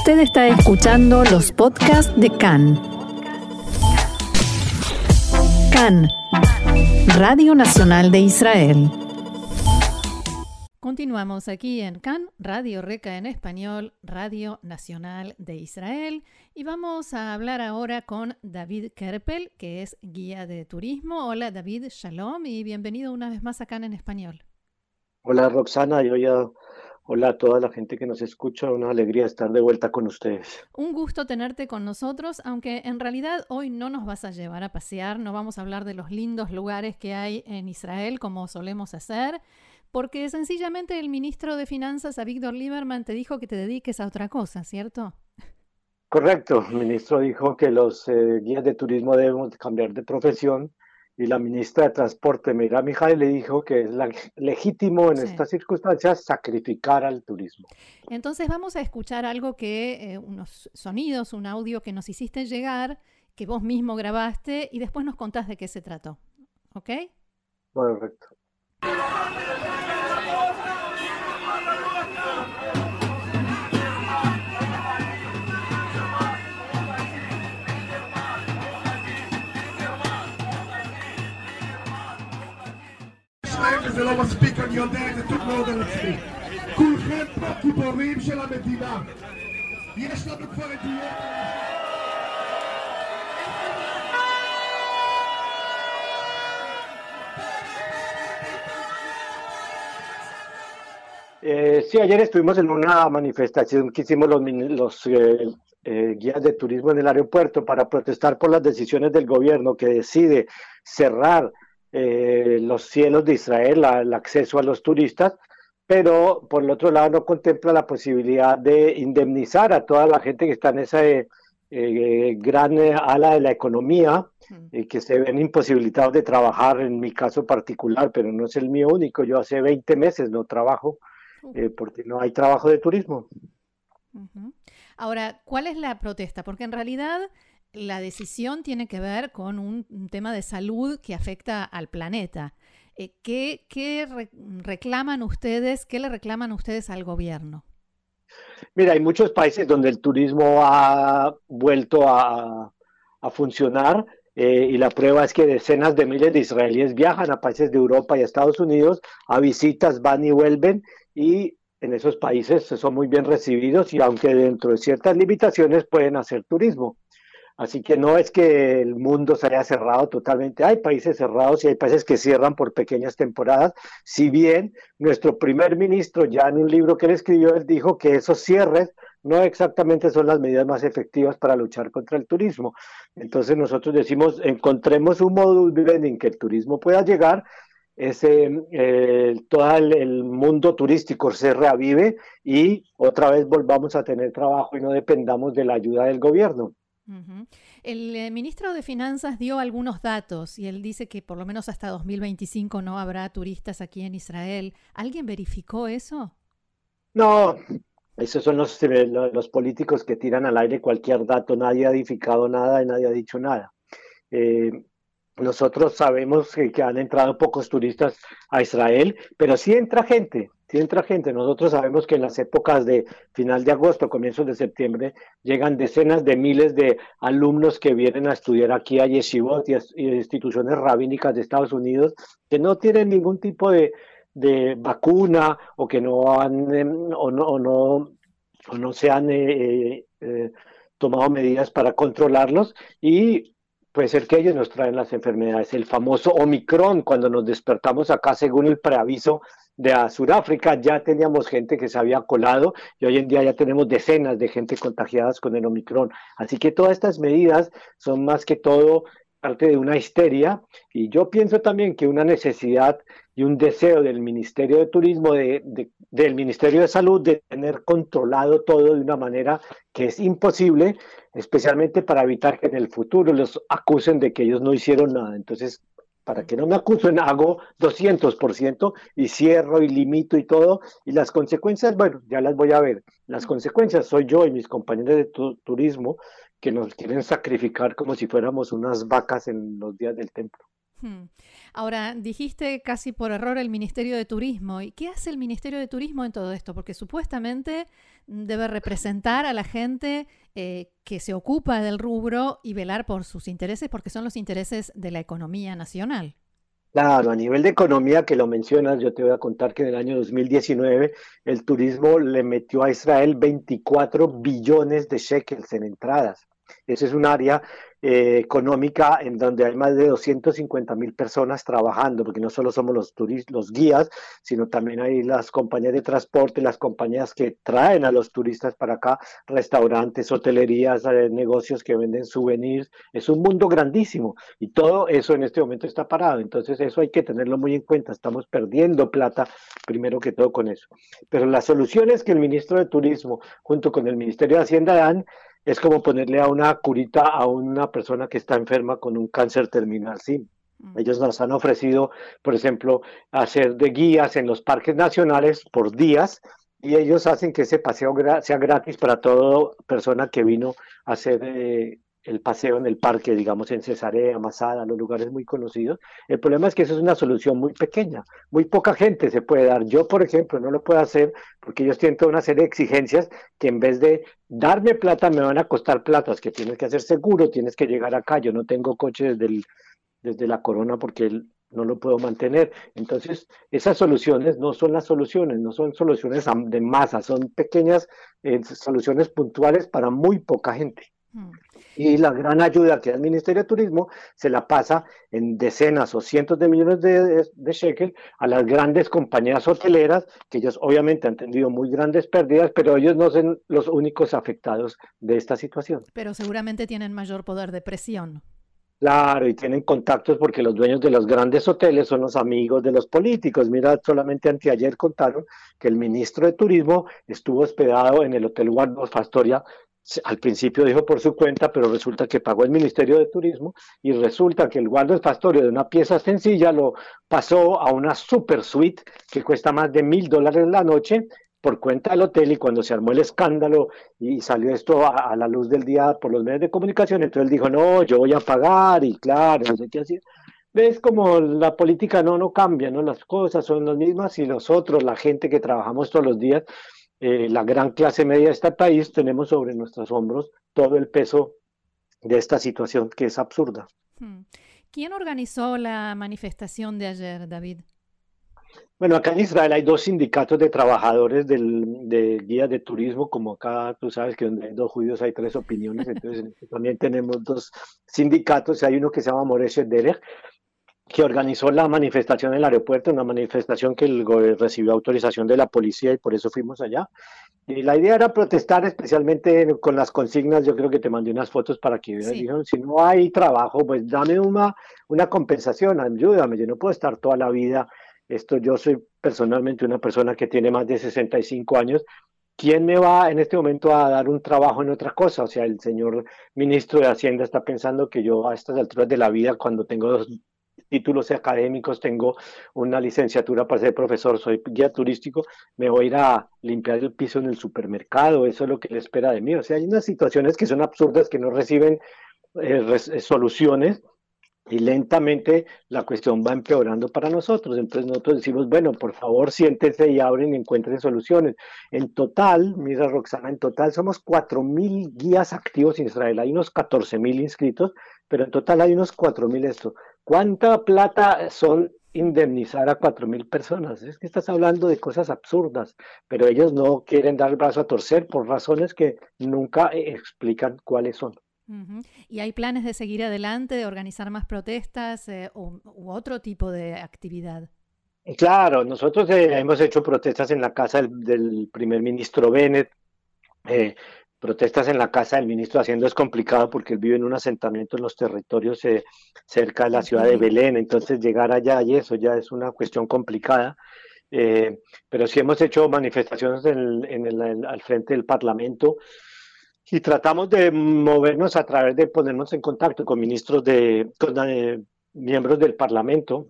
Usted está escuchando los podcasts de CAN. CAN, Radio Nacional de Israel. Continuamos aquí en CAN, Radio Reca en español, Radio Nacional de Israel. Y vamos a hablar ahora con David Kerpel, que es guía de turismo. Hola David, shalom y bienvenido una vez más a CAN en español. Hola Roxana, yo ya Hola a toda la gente que nos escucha, una alegría estar de vuelta con ustedes. Un gusto tenerte con nosotros, aunque en realidad hoy no nos vas a llevar a pasear, no vamos a hablar de los lindos lugares que hay en Israel como solemos hacer, porque sencillamente el ministro de Finanzas, a Víctor Lieberman, te dijo que te dediques a otra cosa, ¿cierto? Correcto, el ministro dijo que los eh, guías de turismo debemos cambiar de profesión y la ministra de Transporte, Mira Mijay, le dijo que es legítimo en estas circunstancias sacrificar al turismo. Entonces vamos a escuchar algo que, eh, unos sonidos, un audio que nos hiciste llegar, que vos mismo grabaste y después nos contás de qué se trató. ¿Ok? Correcto. זה לא מספיק, אני יודע את זה טוב מאוד על עצמי. כולכם פה גיבורים של המדינה. יש לנו כבר עדויות... Eh, sí, ayer estuvimos en una manifestación que hicimos los, los eh, eh, guías de turismo en el aeropuerto para protestar por las decisiones del gobierno que decide cerrar eh, los cielos de Israel, el acceso a los turistas, pero por el otro lado no contempla la posibilidad de indemnizar a toda la gente que está en esa eh, eh, gran ala de la economía y que se ven imposibilitados de trabajar, en mi caso particular, pero no es el mío único. Yo hace 20 meses no trabajo porque no hay trabajo de turismo. Ahora, ¿cuál es la protesta? Porque en realidad la decisión tiene que ver con un, tema de salud que afecta al planeta. Eh, ¿Qué, reclaman ustedes, qué le reclaman ustedes al gobierno? Mira, hay muchos países donde el turismo ha vuelto a, funcionar eh, y la prueba es que decenas de miles de israelíes viajan a países de Europa y Estados Unidos a visitas, van y vuelven y en esos países son muy bien recibidos y aunque dentro de ciertas limitaciones pueden hacer turismo. Así que no es que el mundo se haya cerrado totalmente. Hay países cerrados y hay países que cierran por pequeñas temporadas. Si bien nuestro primer ministro, ya en un libro que él escribió, él dijo que esos cierres no exactamente son las medidas más efectivas para luchar contra el turismo. Entonces nosotros decimos, encontremos un modo en que el turismo pueda llegar, ese, eh, todo el, mundo turístico se reavive y otra vez volvamos a tener trabajo y no dependamos de la ayuda del gobierno. El eh, ministro de Finanzas dio algunos datos y él dice que por lo menos hasta 2025 no habrá turistas aquí en Israel. ¿Alguien verificó eso? No, esos son los, eh, los políticos que tiran al aire cualquier dato. Nadie ha edificado nada y nadie ha dicho nada. Eh, nosotros sabemos que, han entrado pocos turistas a Israel, pero sí entra gente, sí entra gente. Nosotros sabemos que en las épocas de final de agosto, comienzos de septiembre, llegan decenas de miles de alumnos que vienen a estudiar aquí a yeshivot y, a, instituciones rabínicas de Estados Unidos que no tienen ningún tipo de, vacuna o que no han em, o no, no, no se han eh, eh, tomado medidas para controlarlos y puede ser que ellos nos traen las enfermedades. El famoso Omicron, cuando nos despertamos acá, según el preaviso de Sudáfrica, ya teníamos gente que se había colado y hoy en día ya tenemos decenas de gente contagiadas con el Omicron. Así que todas estas medidas son más que todo parte de una histeria y yo pienso también que una necesidad y un deseo del Ministerio de Turismo, de, del Ministerio de Salud, de tener controlado todo de una manera que es imposible, especialmente para evitar que en el futuro los acusen de que ellos no hicieron nada. Entonces, para que no me acusen, hago 200% y cierro y limito y todo. Y las consecuencias, bueno, ya las voy a ver. Las consecuencias soy yo y mis compañeros de turismo que nos quieren sacrificar como si fuéramos unas vacas en los días del templo. Hmm. Ahora, dijiste casi por error el Ministerio de Turismo. ¿Y qué hace el Ministerio de Turismo en todo esto? Porque supuestamente debe representar a la gente eh, que se ocupa del rubro y velar por sus intereses, porque son los intereses de la economía nacional. Claro, a nivel de economía que lo mencionas, yo te voy a contar que en el año 2019 el turismo le metió a Israel 24 billones de shekels en entradas. Ese es un área eh, económica en donde hay más de 250 mil personas trabajando, porque no solo somos los, los guías, sino también hay las compañías de transporte, las compañías que traen a los turistas para acá, restaurantes, hotelerías, eh, negocios que venden souvenirs. Es un mundo grandísimo y todo eso en este momento está parado. Entonces eso hay que tenerlo muy en cuenta. Estamos perdiendo plata primero que todo con eso. Pero las soluciones que el ministro de Turismo junto con el Ministerio de Hacienda dan es como ponerle a una curita a una persona que está enferma con un cáncer terminal, sí. Mm. Ellos nos han ofrecido, por ejemplo, hacer de guías en los parques nacionales por días y ellos hacen que ese paseo sea gratis para toda persona que vino a hacer eh, el paseo en el parque, digamos en Cesarea, Masada, los lugares muy conocidos. El problema es que eso es una solución muy pequeña, muy poca gente se puede dar. Yo, por ejemplo, no lo puedo hacer porque ellos tienen toda una serie de exigencias que en vez de darme plata me van a costar platas, que tienes que hacer seguro, tienes que llegar acá. Yo no tengo coche desde, desde la corona porque no lo puedo mantener. Entonces, esas soluciones no son las soluciones, no son soluciones de masa, son pequeñas eh, soluciones puntuales para muy poca gente. Hmm. Y la gran ayuda que da el Ministerio de Turismo se la pasa en decenas o cientos de millones de, de shekel a las grandes compañías hoteleras, que ellos obviamente han tenido muy grandes pérdidas, pero ellos no son los únicos afectados de esta situación. Pero seguramente tienen mayor poder de presión. Claro, y tienen contactos porque los dueños de los grandes hoteles son los amigos de los políticos. Mira, solamente anteayer contaron que el ministro de Turismo estuvo hospedado en el Hotel Waldorf Astoria al principio dijo por su cuenta, pero resulta que pagó el Ministerio de Turismo y resulta que el Waldorf Pastorio de una pieza sencilla lo pasó a una super suite que cuesta más de mil dólares la noche por cuenta del hotel y cuando se armó el escándalo y salió esto a, la luz del día por los medios de comunicación, entonces él dijo, no, yo voy a pagar y claro, no sé qué así. Ves como la política no, no cambia, ¿no? Las cosas son las mismas y nosotros, la gente que trabajamos todos los días, eh, la gran clase media de este país, tenemos sobre nuestros hombros todo el peso de esta situación que es absurda. Hmm. ¿Quién organizó la manifestación de ayer, David? Bueno, acá en Israel hay dos sindicatos de trabajadores del, de guías de turismo, como acá tú sabes que donde hay dos judíos hay tres opiniones, entonces también tenemos dos sindicatos, hay uno que se llama Moreshe Derech, que organizó la manifestación en el aeropuerto, una manifestación que recibió autorización de la policía y por eso fuimos allá. Y la idea era protestar especialmente con las consignas, yo creo que te mandé unas fotos para que sí. dijeron, si no hay trabajo, pues dame una, una compensación, ayúdame, yo no puedo estar toda la vida, esto yo soy personalmente una persona que tiene más de 65 años, ¿quién me va en este momento a dar un trabajo en otra cosa? O sea, el señor ministro de Hacienda está pensando que yo a estas alturas de la vida, cuando tengo dos títulos académicos, tengo una licenciatura para ser profesor, soy guía turístico, me voy a ir a limpiar el piso en el supermercado, eso es lo que le espera de mí. O sea, hay unas situaciones que son absurdas, que no reciben eh, eh, soluciones y lentamente la cuestión va empeorando para nosotros. Entonces nosotros decimos, bueno, por favor siéntense y abren y encuentren soluciones. En total, mira Roxana, en total somos 4.000 guías activos en Israel. Hay unos 14.000 inscritos, pero en total hay unos 4.000 esto. ¿Cuánta plata son indemnizar a 4.000 personas? Es que estás hablando de cosas absurdas, pero ellos no quieren dar el brazo a torcer por razones que nunca explican cuáles son. ¿Y hay planes de seguir adelante, de organizar más protestas eh, u, otro tipo de actividad? Claro, nosotros eh, hemos hecho protestas en la casa del, primer ministro Bennett. Eh, protestas en la casa del ministro de Hacienda es complicado porque él vive en un asentamiento en los territorios cerca de la ciudad de Belén, entonces llegar allá y eso ya es una cuestión complicada. pero sí hemos hecho manifestaciones en el, al frente del Parlamento y tratamos de movernos a través de ponernos en contacto con ministros de, con, eh, miembros del Parlamento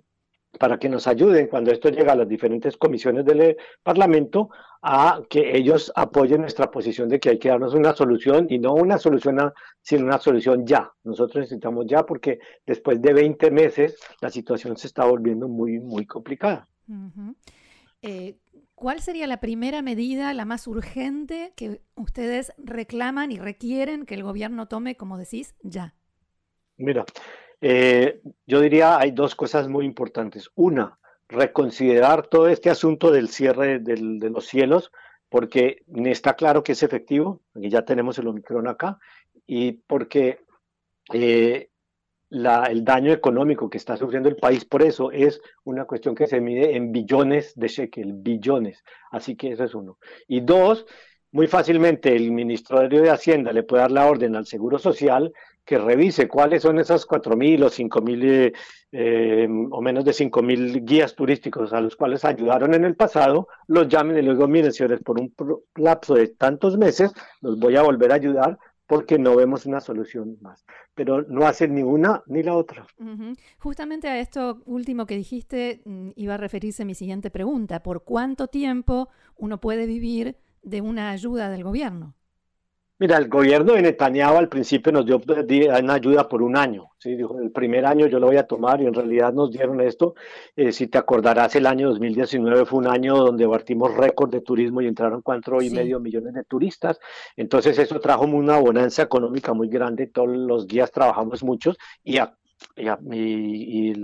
para que nos ayuden cuando esto llega a las diferentes comisiones del Parlamento a que ellos apoyen nuestra posición de que hay que darnos una solución y no una solución, sino una solución ya. Nosotros necesitamos ya porque después de 20 meses la situación se está volviendo muy, muy complicada. eh, ¿Cuál sería la primera medida, la más urgente que ustedes reclaman y requieren que el gobierno tome, como decís, ya? Mira, eh, yo diría hay dos cosas muy importantes. Una, reconsiderar todo este asunto del cierre del, de los cielos, porque está claro que es efectivo, y ya tenemos el Omicron acá, y porque eh, la, el daño económico que está sufriendo el país por eso es una cuestión que se mide en billones de shekel, billones. Así que eso es uno. Y dos, muy fácilmente el Ministerio de Hacienda le puede dar la orden al Seguro Social que revise cuáles son esas 4.000 o 5.000 eh, eh, o menos de 5.000 guías turísticos a los cuales ayudaron en el pasado, los llamen y les digo, miren señores, por un lapso de tantos meses los voy a volver a ayudar porque no vemos una solución más. Pero no hacen ni una ni la otra. Justamente a esto último que dijiste mm, iba a referirse mi siguiente pregunta. ¿Por cuánto tiempo uno puede vivir de una ayuda del gobierno? Mira, el gobierno de Netanyahu al principio nos dio una ayuda por un año. ¿sí? Dijo, el primer año yo lo voy a tomar y en realidad nos dieron esto. Eh, si te acordarás, el año 2019 fue un año donde batimos récord de turismo y entraron cuatro y medio millones de turistas. Entonces eso trajo una bonanza económica muy grande. Todos los días trabajamos muchos y a y,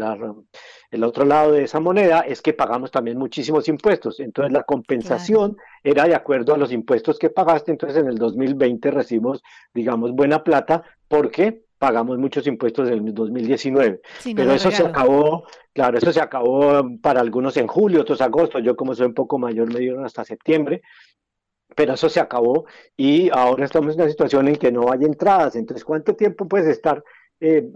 el otro lado de esa moneda es que pagamos también muchísimos impuestos. Entonces la compensación era de acuerdo a los impuestos que pagaste. Entonces en el 2020 recibimos, digamos, buena plata porque pagamos muchos impuestos en el 2019. Pero eso se acabó, claro, eso se acabó para algunos en julio, otros agosto. Yo como soy un poco mayor me dieron hasta septiembre pero eso se acabó y ahora estamos en una situación en que no hay entradas. Entonces, ¿cuánto tiempo puedes estar eh,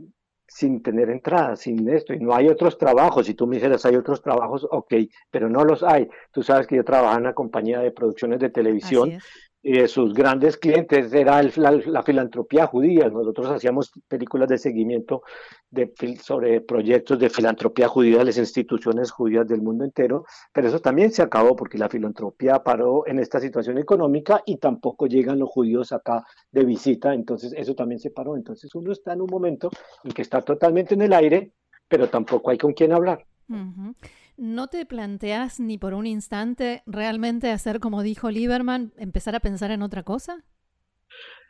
sin tener entrada, sin esto, y no hay otros trabajos. Si tú me dijeras, hay otros trabajos, ok, pero no los hay. Tú sabes que yo trabajo en una compañía de producciones de televisión y sus grandes clientes era la, filantropía judía. Nosotros hacíamos películas de seguimiento de, sobre proyectos de filantropía judía de las instituciones judías del mundo entero, pero eso también se acabó porque la filantropía paró en esta situación económica y tampoco llegan los judíos acá de visita, entonces eso también se paró. Entonces uno está en un momento en que está totalmente en el aire, pero tampoco hay con quién hablar. ¿No te planteas ni por un instante realmente hacer como dijo Lieberman, empezar a pensar en otra cosa?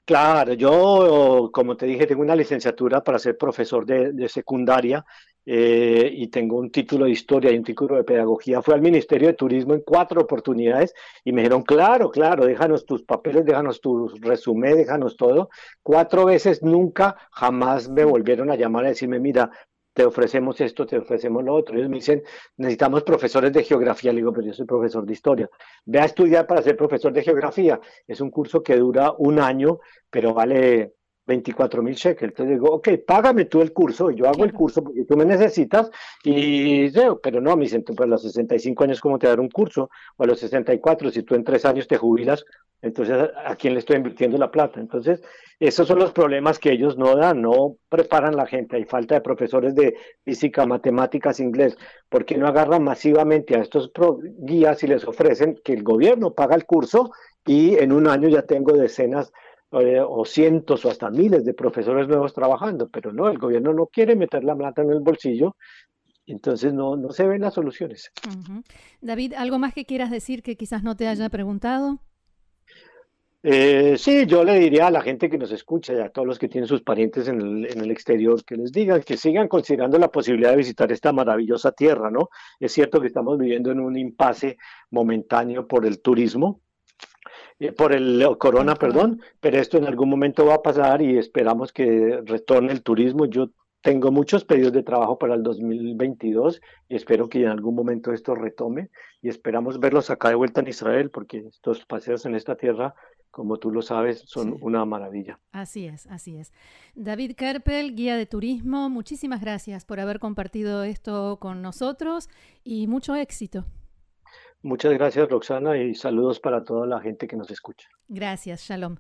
Claro, yo, como te dije, tengo una licenciatura para ser profesor de, secundaria eh, y tengo un título de historia y un título de pedagogía. Fui al Ministerio de Turismo en cuatro oportunidades y me dijeron, claro, claro, déjanos tus papeles, déjanos tu resumen, déjanos todo. Cuatro veces nunca, jamás me volvieron a llamar a decirme, mira, te ofrecemos esto, te ofrecemos lo otro. Ellos me dicen, necesitamos profesores de geografía. Le digo, pero yo soy profesor de historia. Ve a estudiar para ser profesor de geografía. Es un curso que dura un año, pero vale 24 mil shekels. Entonces digo, ok, págame tú el curso, yo hago el curso porque tú me necesitas, y pero no, me dicen, pues a los 65 años, ¿cómo te dar un curso? O a los 64, si tú en tres años te jubilas, entonces, ¿a quién le estoy invirtiendo la plata? Entonces, esos son los problemas que ellos no dan, no preparan la gente, hay falta de profesores de física, matemáticas, inglés, ¿por qué no agarran masivamente a estos guías y les ofrecen que el gobierno paga el curso y en un año ya tengo decenas eh, o cientos o hasta miles de profesores nuevos trabajando, pero no, el gobierno no quiere meter la plata en el bolsillo, entonces no, no se ven las soluciones. David, ¿algo más que quieras decir que quizás no te haya preguntado? Eh, sí, yo le diría a la gente que nos escucha y a todos los que tienen sus parientes en el, en el, exterior que les digan que sigan considerando la posibilidad de visitar esta maravillosa tierra, ¿no? Es cierto que estamos viviendo en un impasse momentáneo por el turismo, por el corona, perdón, pero esto en algún momento va a pasar y esperamos que retorne el turismo. Yo tengo muchos pedidos de trabajo para el 2022 y espero que en algún momento esto retome y esperamos verlos acá de vuelta en Israel porque estos paseos en esta tierra, como tú lo sabes, son una maravilla. Así es, así es. David Kerpel, guía de turismo, muchísimas gracias por haber compartido esto con nosotros y mucho éxito. Muchas gracias, Roxana, y saludos para toda la gente que nos escucha. Gracias, Shalom.